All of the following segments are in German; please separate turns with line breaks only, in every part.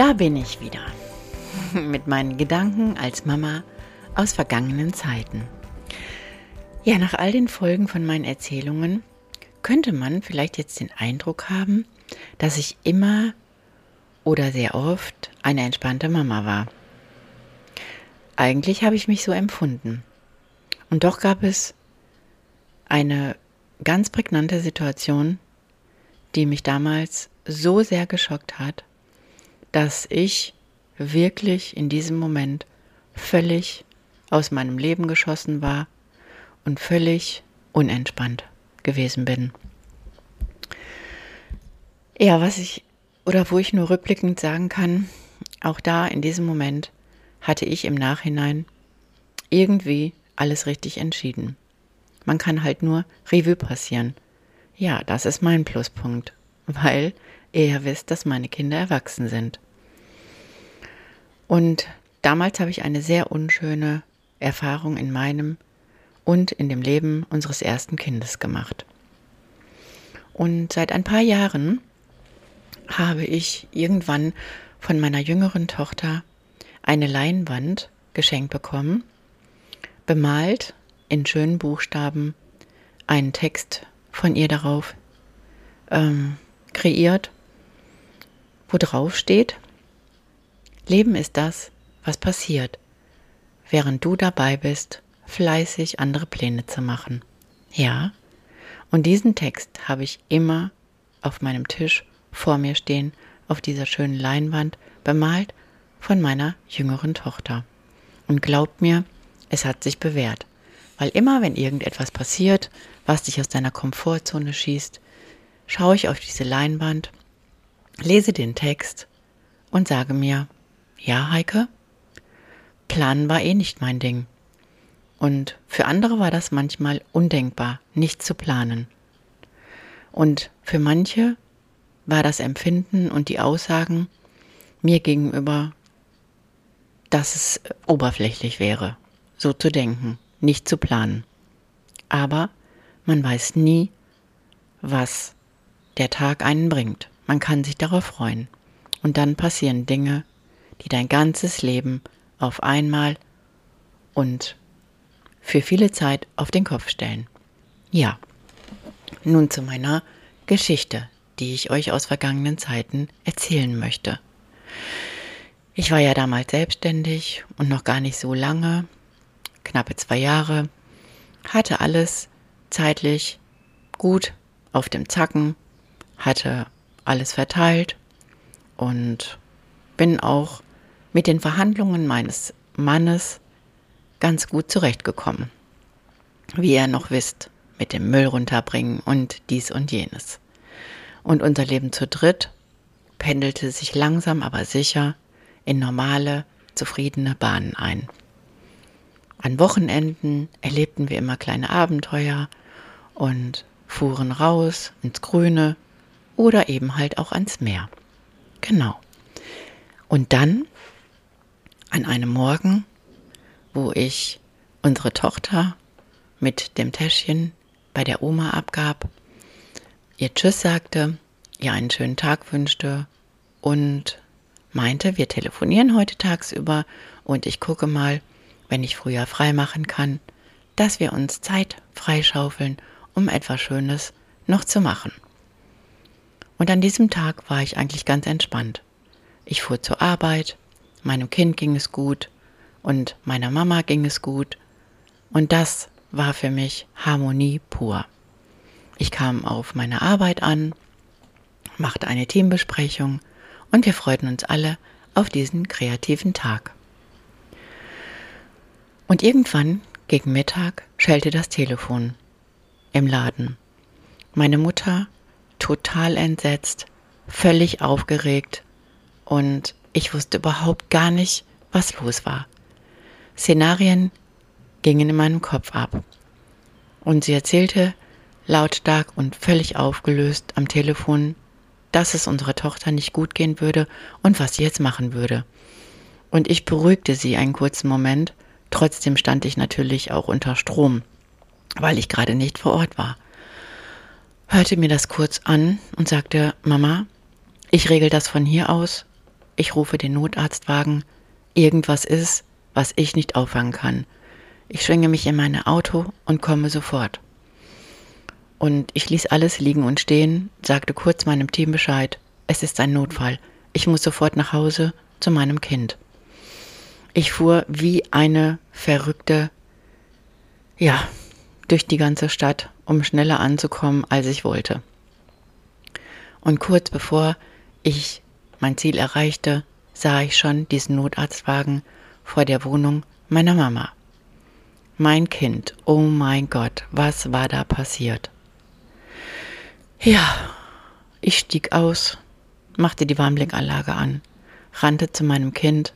Da bin ich wieder mit meinen Gedanken als Mama aus vergangenen Zeiten. Ja, nach all den Folgen von meinen Erzählungen könnte man vielleicht jetzt den Eindruck haben, dass ich immer oder sehr oft eine entspannte Mama war. Eigentlich habe ich mich so empfunden. Und doch gab es eine ganz prägnante Situation, die mich damals so sehr geschockt hat, dass ich wirklich in diesem Moment völlig aus meinem Leben geschossen war und völlig unentspannt gewesen bin. Ja, was ich oder wo ich nur rückblickend sagen kann, auch da in diesem Moment hatte ich im Nachhinein irgendwie alles richtig entschieden. Man kann halt nur Revue passieren. Ja, das ist mein Pluspunkt, weil ihr wisst, dass meine Kinder erwachsen sind. Und damals habe ich eine sehr unschöne Erfahrung in meinem und in dem Leben unseres ersten Kindes gemacht. Und seit ein paar Jahren habe ich irgendwann von meiner jüngeren Tochter eine Leinwand geschenkt bekommen, bemalt in schönen Buchstaben, einen Text von ihr darauf ähm, kreiert, wo drauf steht, Leben ist das, was passiert, während du dabei bist, fleißig andere Pläne zu machen. Ja, und diesen Text habe ich immer auf meinem Tisch vor mir stehen, auf dieser schönen Leinwand, bemalt von meiner jüngeren Tochter. Und glaubt mir, es hat sich bewährt. Weil immer, wenn irgendetwas passiert, was dich aus deiner Komfortzone schießt, schaue ich auf diese Leinwand, lese den Text und sage mir, ja, Heike, Planen war eh nicht mein Ding. Und für andere war das manchmal undenkbar, nicht zu planen. Und für manche war das Empfinden und die Aussagen mir gegenüber, dass es oberflächlich wäre, so zu denken, nicht zu planen. Aber man weiß nie, was der Tag einen bringt. Man kann sich darauf freuen. Und dann passieren Dinge, die dein ganzes Leben auf einmal und für viele Zeit auf den Kopf stellen. Ja, nun zu meiner Geschichte, die ich euch aus vergangenen Zeiten erzählen möchte. Ich war ja damals selbstständig und noch gar nicht so lange, knappe zwei Jahre, hatte alles zeitlich gut auf dem Zacken, hatte alles verteilt und bin auch mit den Verhandlungen meines Mannes ganz gut zurechtgekommen. Wie ihr noch wisst, mit dem Müll runterbringen und dies und jenes. Und unser Leben zu dritt pendelte sich langsam aber sicher in normale, zufriedene Bahnen ein. An Wochenenden erlebten wir immer kleine Abenteuer und fuhren raus ins Grüne oder eben halt auch ans Meer. Genau. Und dann, an einem Morgen, wo ich unsere Tochter mit dem Täschchen bei der Oma abgab, ihr Tschüss sagte, ihr einen schönen Tag wünschte und meinte, wir telefonieren heute tagsüber und ich gucke mal, wenn ich früher frei machen kann, dass wir uns Zeit freischaufeln, um etwas Schönes noch zu machen. Und an diesem Tag war ich eigentlich ganz entspannt. Ich fuhr zur Arbeit, meinem Kind ging es gut, und meiner Mama ging es gut. Und das war für mich Harmonie pur. Ich kam auf meine Arbeit an, machte eine Teambesprechung und wir freuten uns alle auf diesen kreativen Tag. Und irgendwann gegen Mittag schellte das Telefon im Laden. Meine Mutter, total entsetzt, völlig aufgeregt, und ich wusste überhaupt gar nicht, was los war. Szenarien gingen in meinem Kopf ab. Und sie erzählte lautstark und völlig aufgelöst am Telefon, dass es unserer Tochter nicht gut gehen würde und was sie jetzt machen würde. Und ich beruhigte sie einen kurzen Moment, trotzdem stand ich natürlich auch unter Strom, weil ich gerade nicht vor Ort war. Hörte mir das kurz an und sagte, Mama, ich regel das von hier aus, ich rufe den Notarztwagen, irgendwas ist, was ich nicht auffangen kann. Ich schwinge mich in mein Auto und komme sofort. Und ich ließ alles liegen und stehen, sagte kurz meinem Team Bescheid, es ist ein Notfall, ich muss sofort nach Hause zu meinem Kind. Ich fuhr wie eine Verrückte, ja, durch die ganze Stadt, um schneller anzukommen, als ich wollte. Und kurz bevor ich mein Ziel erreichte, sah ich schon diesen Notarztwagen vor der Wohnung meiner Mama. Mein Kind, oh mein Gott, was war da passiert? Ja, ich stieg aus, machte die Warnblinkanlage an, rannte zu meinem Kind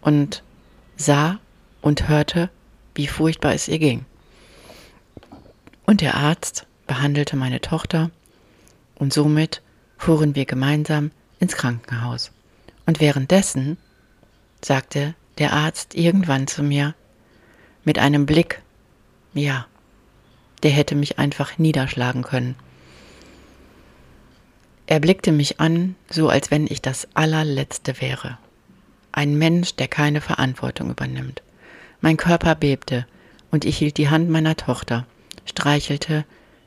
und sah und hörte, wie furchtbar es ihr ging. Und der Arzt behandelte meine Tochter und somit fuhren wir gemeinsam ins Krankenhaus. Und währenddessen sagte der Arzt irgendwann zu mir mit einem Blick, ja, der hätte mich einfach niederschlagen können. Er blickte mich an, so als wenn ich das allerletzte wäre. Ein Mensch, der keine Verantwortung übernimmt. Mein Körper bebte, und ich hielt die Hand meiner Tochter, streichelte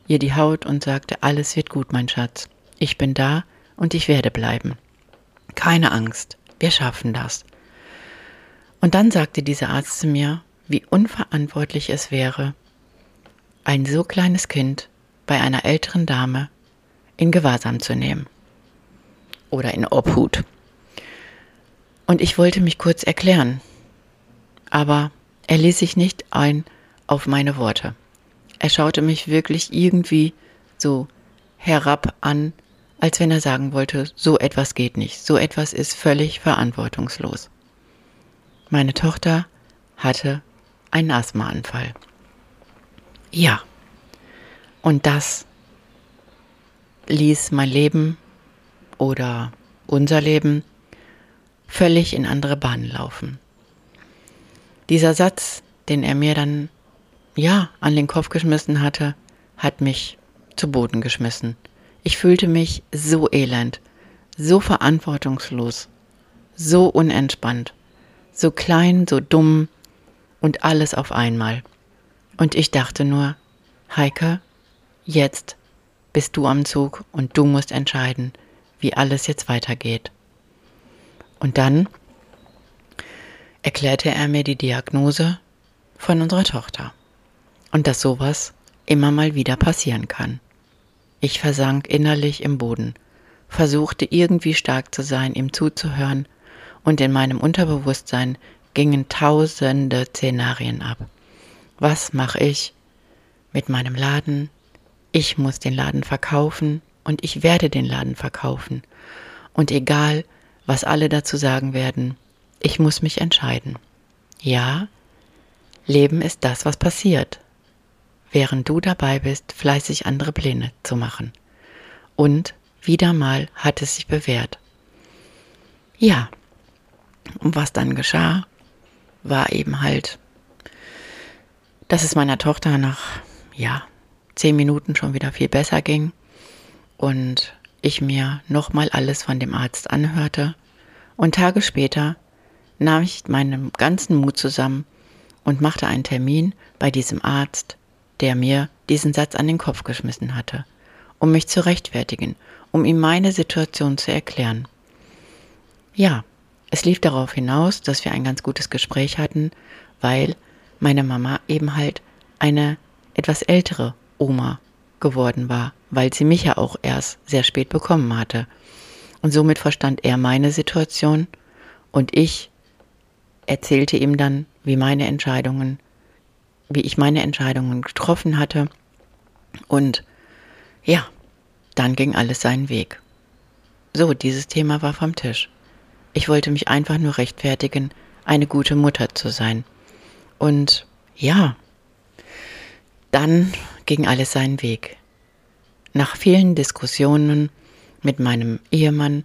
ihr die Haut und sagte, alles wird gut, mein Schatz. Ich bin da und ich werde bleiben. Keine Angst, wir schaffen das. Und dann sagte dieser Arzt zu mir, wie unverantwortlich es wäre, ein so kleines Kind bei einer älteren Dame in Gewahrsam zu nehmen oder in Obhut. Und ich wollte mich kurz erklären, aber er ließ sich nicht ein auf meine Worte. Er schaute mich wirklich irgendwie so herab an, als wenn er sagen wollte, so etwas geht nicht, so etwas ist völlig verantwortungslos. Meine Tochter hatte einen Asthmaanfall. Ja, und das ließ mein Leben oder unser Leben völlig in andere Bahnen laufen. Dieser Satz, den er mir dann ja an den Kopf geschmissen hatte, hat mich zu Boden geschmissen. Ich fühlte mich so elend, so verantwortungslos, so unentspannt, so klein, so dumm und alles auf einmal. Und ich dachte nur, Heike, jetzt bist du am Zug und du musst entscheiden, wie alles jetzt weitergeht. Und dann erklärte er mir die Diagnose von unserer Tochter und dass sowas immer mal wieder passieren kann. Ich versank innerlich im Boden, versuchte irgendwie stark zu sein, ihm zuzuhören, und in meinem Unterbewusstsein gingen tausende Szenarien ab. Was mache ich mit meinem Laden, ich muss den Laden verkaufen und ich werde den Laden verkaufen. Und egal, was alle dazu sagen werden, ich muss mich entscheiden. Ja, Leben ist das, was passiert, während du dabei bist, fleißig andere Pläne zu machen. Und wieder mal hat es sich bewährt. Ja, und was dann geschah, war eben halt, dass es meiner Tochter nach, ja, zehn Minuten schon wieder viel besser ging und ich mir nochmal alles von dem Arzt anhörte. Und Tage später nahm ich meinen ganzen Mut zusammen und machte einen Termin bei diesem Arzt, der mir diesen Satz an den Kopf geschmissen hatte, um mich zu rechtfertigen, um ihm meine Situation zu erklären. Ja, es lief darauf hinaus, dass wir ein ganz gutes Gespräch hatten, weil meine Mama eben halt eine etwas ältere Oma geworden war, weil sie mich ja auch erst sehr spät bekommen hatte. Und somit verstand er meine Situation und ich erzählte ihm dann, wie meine Entscheidungen, wie ich meine Entscheidungen getroffen hatte. Und ja, dann ging alles seinen Weg. So, dieses Thema war vom Tisch. Ich wollte mich einfach nur rechtfertigen, eine gute Mutter zu sein. Und ja, dann ging alles seinen Weg. Nach vielen Diskussionen mit meinem Ehemann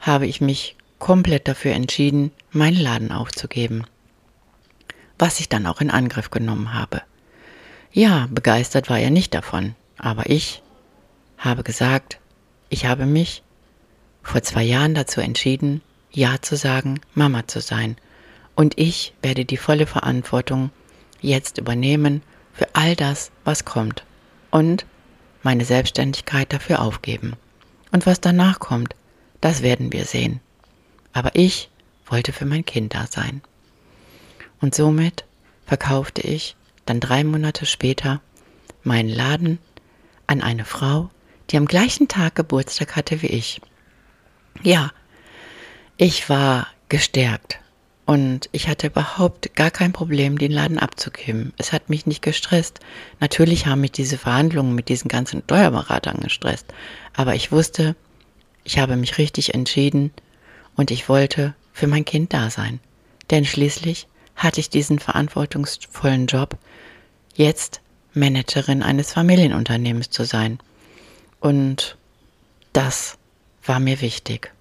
habe ich mich komplett dafür entschieden, meinen Laden aufzugeben. Was ich dann auch in Angriff genommen habe. Ja, begeistert war er nicht davon, aber ich habe gesagt, ich habe mich vor zwei Jahren dazu entschieden, Ja zu sagen, Mama zu sein. Und ich werde die volle Verantwortung jetzt übernehmen für all das, was kommt. Und meine Selbstständigkeit dafür aufgeben. Und was danach kommt, das werden wir sehen. Aber ich wollte für mein Kind da sein. Und somit verkaufte ich dann drei Monate später meinen Laden an eine Frau, die am gleichen Tag Geburtstag hatte wie ich. Ja, ich war gestärkt und ich hatte überhaupt gar kein Problem, den Laden abzugeben. Es hat mich nicht gestresst. Natürlich haben mich diese Verhandlungen mit diesen ganzen Steuerberatern gestresst. Aber ich wusste, ich habe mich richtig entschieden und ich wollte für mein Kind da sein. Denn schließlich hatte ich diesen verantwortungsvollen Job, jetzt Managerin eines Familienunternehmens zu sein. Und das war mir wichtig.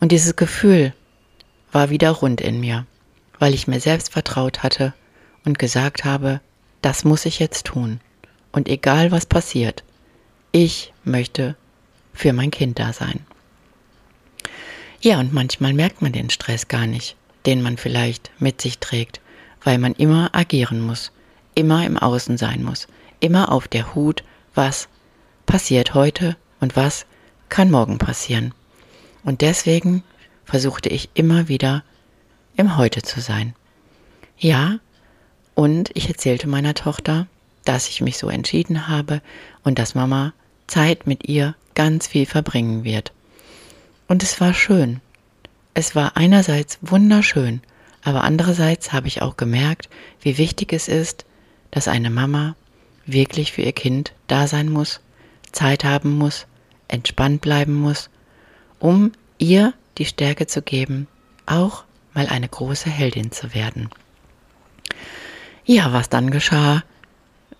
Und dieses Gefühl war wieder rund in mir, weil ich mir selbst vertraut hatte und gesagt habe, das muss ich jetzt tun. Und egal was passiert, ich möchte für mein Kind da sein. Ja, und manchmal merkt man den Stress gar nicht, den man vielleicht mit sich trägt, weil man immer agieren muss, immer im Außen sein muss, immer auf der Hut, was passiert heute und was kann morgen passieren. Und deswegen versuchte ich immer wieder im Heute zu sein. Ja, und ich erzählte meiner Tochter, dass ich mich so entschieden habe und dass Mama Zeit mit ihr ganz viel verbringen wird. Und es war schön. Es war einerseits wunderschön, aber andererseits habe ich auch gemerkt, wie wichtig es ist, dass eine Mama wirklich für ihr Kind da sein muss, Zeit haben muss, entspannt bleiben muss, um ihr die Stärke zu geben, auch mal eine große Heldin zu werden. Ja, was dann geschah,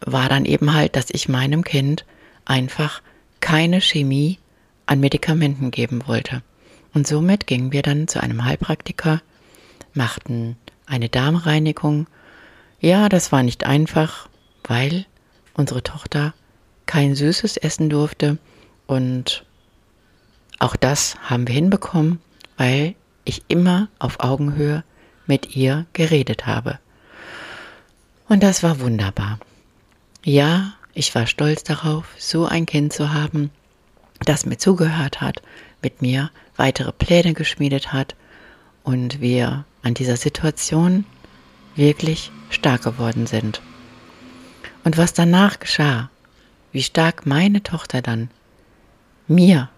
war dann eben halt, dass ich meinem Kind einfach keine Chemie an Medikamenten geben wollte. Und somit gingen wir dann zu einem Heilpraktiker, machten eine Darmreinigung. Ja, das war nicht einfach, weil unsere Tochter kein Süßes essen durfte und auch das haben wir hinbekommen, weil ich immer auf Augenhöhe mit ihr geredet habe. Und das war wunderbar. Ja, ich war stolz darauf, so ein Kind zu haben, das mir zugehört hat, mit mir weitere Pläne geschmiedet hat und wir an dieser Situation wirklich stark geworden sind. Und was danach geschah, wie stark meine Tochter dann mir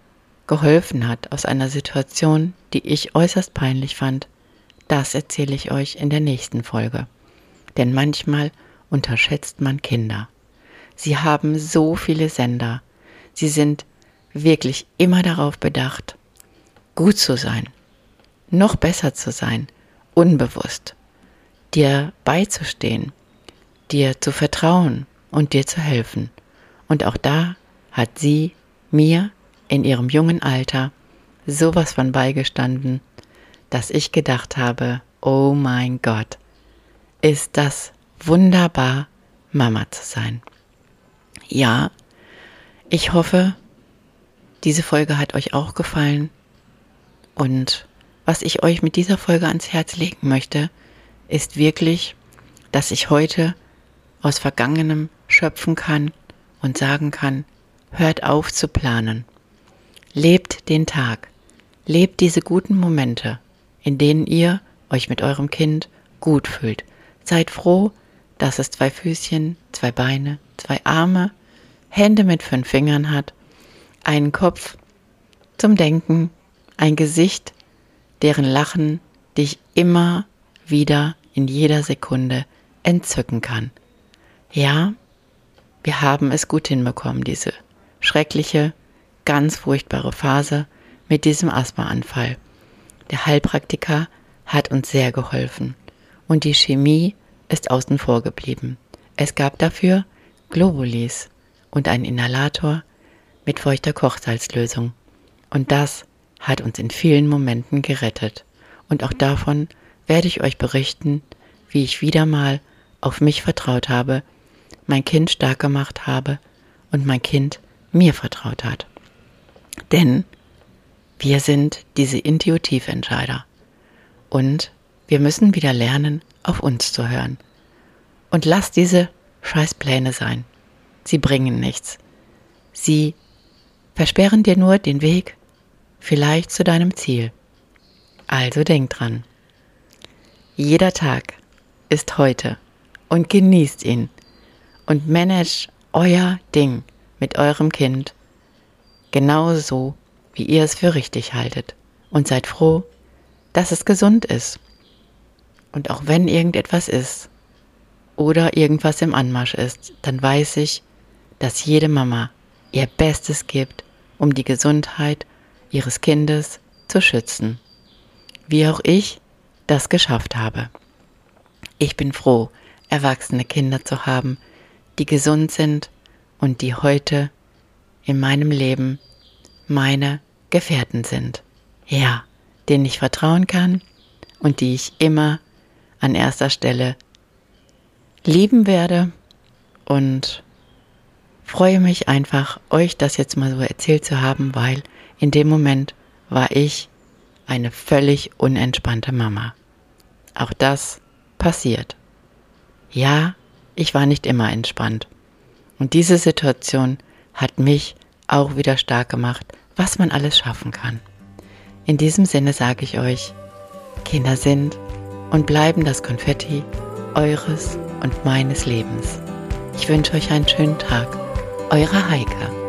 geholfen hat aus einer Situation, die ich äußerst peinlich fand, das erzähle ich euch in der nächsten Folge. Denn manchmal unterschätzt man Kinder. Sie haben so viele Sender. Sie sind wirklich immer darauf bedacht, gut zu sein, noch besser zu sein, unbewusst, dir beizustehen, dir zu vertrauen und dir zu helfen. Und auch da hat sie mir in ihrem jungen Alter sowas von beigestanden, dass ich gedacht habe, oh mein Gott, ist das wunderbar, Mama zu sein. Ja, ich hoffe, diese Folge hat euch auch gefallen. Und was ich euch mit dieser Folge ans Herz legen möchte, ist wirklich, dass ich heute aus Vergangenem schöpfen kann und sagen kann, hört auf zu planen. Lebt den Tag. Lebt diese guten Momente, in denen ihr euch mit eurem Kind gut fühlt. Seid froh, dass es zwei Füßchen, zwei Beine, zwei Arme, Hände mit fünf Fingern hat, einen Kopf zum Denken, ein Gesicht, deren Lachen dich immer wieder in jeder Sekunde entzücken kann. Ja, wir haben es gut hinbekommen, diese schreckliche ganz furchtbare Phase mit diesem Asthmaanfall. Der Heilpraktiker hat uns sehr geholfen und die Chemie ist außen vor geblieben. Es gab dafür Globulis und einen Inhalator mit feuchter Kochsalzlösung. Und das hat uns in vielen Momenten gerettet. Und auch davon werde ich euch berichten, wie ich wieder mal auf mich vertraut habe, mein Kind stark gemacht habe und mein Kind mir vertraut hat. Denn wir sind diese Intuitiventscheider. Und wir müssen wieder lernen, auf uns zu hören. Und lass diese Scheißpläne sein. Sie bringen nichts. Sie versperren dir nur den Weg vielleicht zu deinem Ziel. Also denk dran. Jeder Tag ist heute und genießt ihn und managt euer Ding mit eurem Kind genauso, wie ihr es für richtig haltet. Und seid froh, dass es gesund ist. Und auch wenn irgendetwas ist oder irgendwas im Anmarsch ist, dann weiß ich, dass jede Mama ihr Bestes gibt, um die Gesundheit ihres Kindes zu schützen. Wie auch ich das geschafft habe. Ich bin froh, erwachsene Kinder zu haben, die gesund sind und die heute in meinem Leben meine Gefährten sind. Ja, denen ich vertrauen kann und die ich immer an erster Stelle lieben werde und freue mich einfach, euch das jetzt mal so erzählt zu haben, weil in dem Moment war ich eine völlig unentspannte Mama. Auch das passiert. Ja, ich war nicht immer entspannt. Und diese Situation hat mich auch wieder stark gemacht, was man alles schaffen kann. In diesem Sinne sage ich euch, Kinder sind und bleiben das Konfetti eures und meines Lebens. Ich wünsche euch einen schönen Tag. Eure Heike.